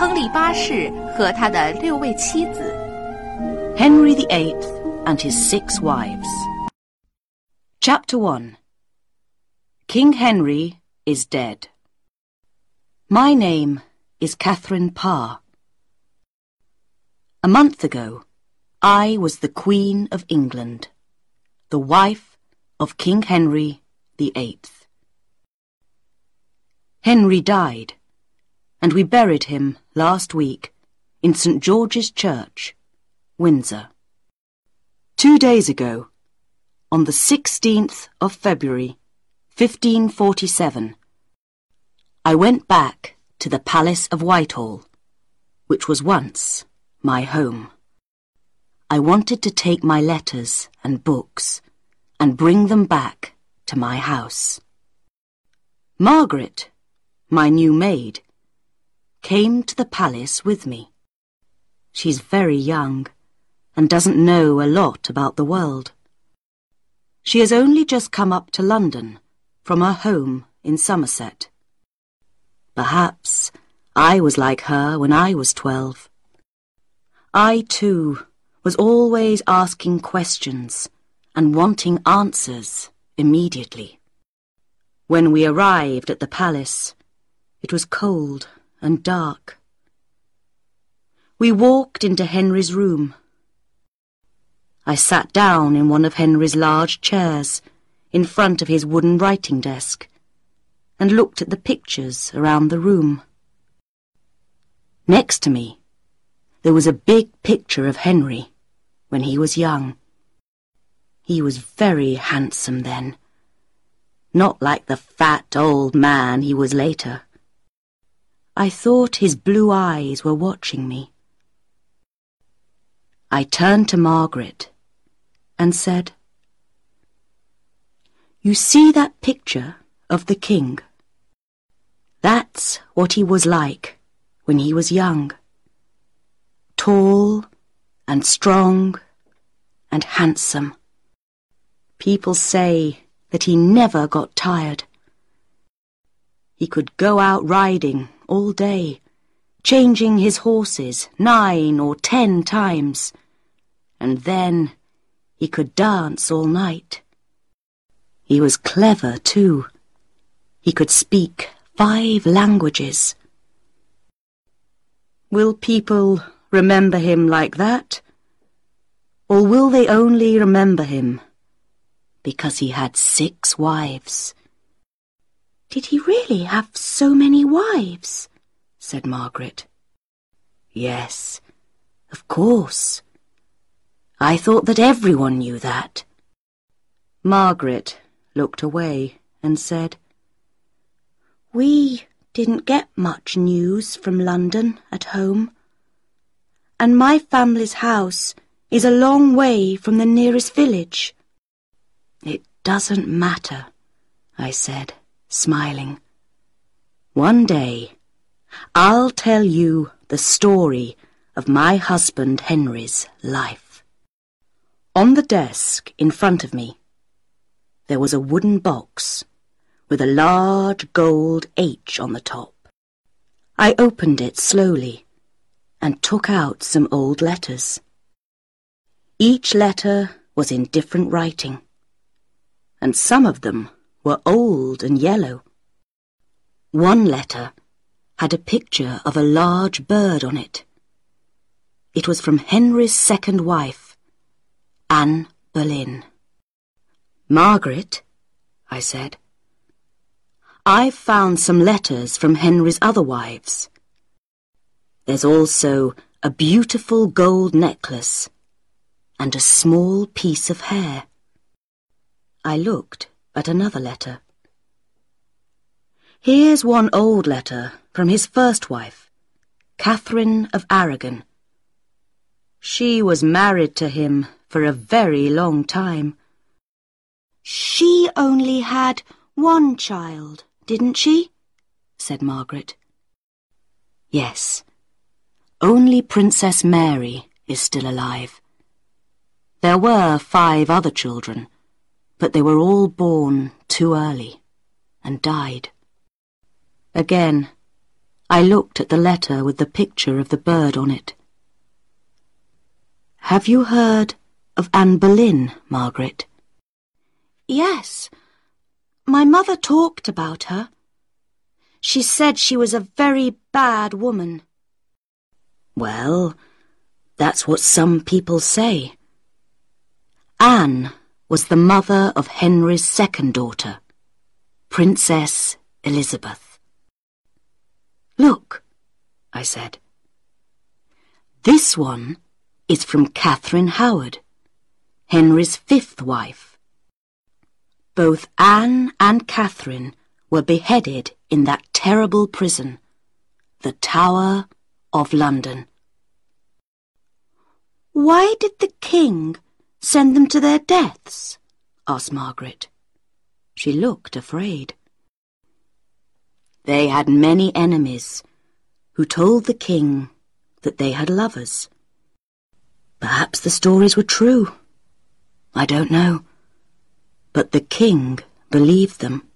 亨利八世和他的六位妻子。 Henry VIII and his six wives. Chapter 1 King Henry is dead. My name is Catherine Parr. A month ago, I was the Queen of England, the wife of King Henry VIII. Henry died, and we buried him last week in St. George's Church, Windsor. Two days ago, on the 16th of February, 1547, I went back to the Palace of Whitehall, which was once my home. I wanted to take my letters and books and bring them back to my house. Margaret, my new maid, came to the palace with me. She's very young and doesn't know a lot about the world. She has only just come up to London from her home in Somerset. Perhaps I was like her when I was twelve. I, too, was always asking questions and wanting answers immediately. When we arrived at the palace, it was cold and dark. We walked into Henry's room. I sat down in one of Henry's large chairs in front of his wooden writing desk and looked at the pictures around the room. Next to me, there was a big picture of Henry when he was young. He was very handsome then, not like the fat old man he was later. I thought his blue eyes were watching me. I turned to Margaret and said, You see that picture of the king? That's what he was like when he was young. Tall and strong and handsome. People say that he never got tired. He could go out riding all day, changing his horses nine or ten times, and then he could dance all night. He was clever, too. He could speak five languages. Will people remember him like that? Or will they only remember him because he had six wives? Did he really have so many wives? said Margaret. Yes, of course. I thought that everyone knew that. Margaret looked away and said, We didn't get much news from London at home. And my family's house is a long way from the nearest village. It doesn't matter, I said, smiling. One day, I'll tell you the story of my husband Henry's life. On the desk in front of me, there was a wooden box with a large gold H on the top. I opened it slowly and took out some old letters. Each letter was in different writing, and some of them were old and yellow. One letter had a picture of a large bird on it. It was from Henry's second wife, Anne Boleyn. Margaret, I said, I've found some letters from Henry's other wives. There's also a beautiful gold necklace and a small piece of hair. I looked at another letter. Here's one old letter from his first wife, Catherine of Aragon. She was married to him for a very long time. She only had one child, didn't she? said Margaret. Yes, only Princess Mary is still alive. There were five other children, but they were all born too early and died. Again, I looked at the letter with the picture of the bird on it. Have you heard of Anne Boleyn, Margaret? Yes. My mother talked about her. She said she was a very bad woman. Well, that's what some people say. Anne was the mother of Henry's second daughter, Princess Elizabeth. Look, I said. This one is from Catherine Howard, Henry's fifth wife. Both Anne and Catherine were beheaded in that terrible prison, the Tower of London. Why did the king send them to their deaths? asked Margaret. She looked afraid. They had many enemies who told the king that they had lovers. Perhaps the stories were true. I don't know. But the king believed them.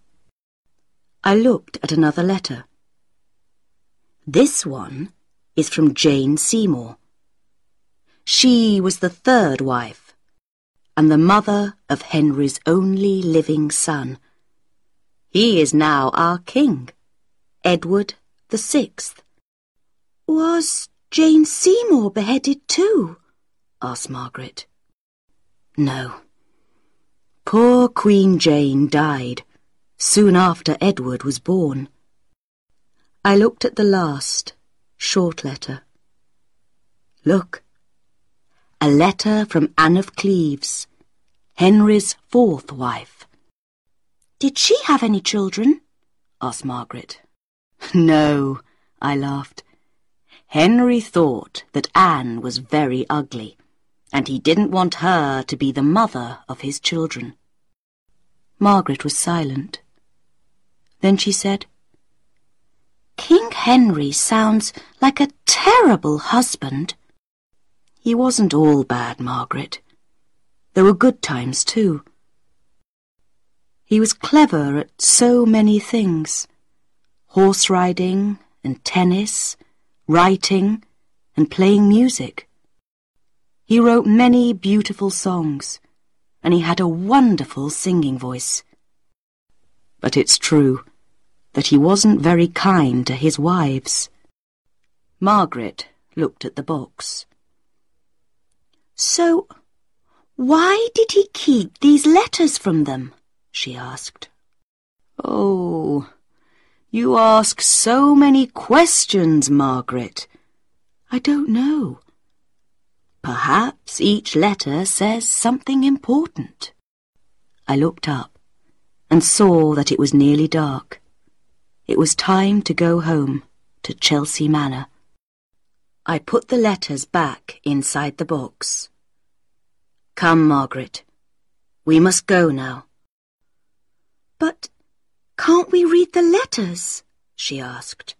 I looked at another letter. This one is from Jane Seymour. She was the third wife and the mother of Henry's only living son. He is now our king, Edward the Sixth. Was Jane Seymour beheaded too? asked Margaret. No. Poor Queen Jane died soon after Edward was born. I looked at the last, short letter. Look. A letter from Anne of Cleves, Henry's fourth wife. Did she have any children? asked Margaret. No, I laughed. Henry thought that Anne was very ugly and he didn't want her to be the mother of his children. Margaret was silent. Then she said, King Henry sounds like a terrible husband. He wasn't all bad, Margaret. There were good times, too. He was clever at so many things. Horse riding and tennis, writing and playing music. He wrote many beautiful songs, and he had a wonderful singing voice. But it's true that he wasn't very kind to his wives. Margaret looked at the box. So, why did he keep these letters from them? she asked. Oh, you ask so many questions, Margaret. I don't know. Perhaps each letter says something important. I looked up and saw that it was nearly dark. It was time to go home to Chelsea Manor. I put the letters back inside the box. Come, Margaret. We must go now. But can't we read the letters? she asked.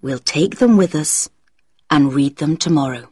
We'll take them with us and read them tomorrow.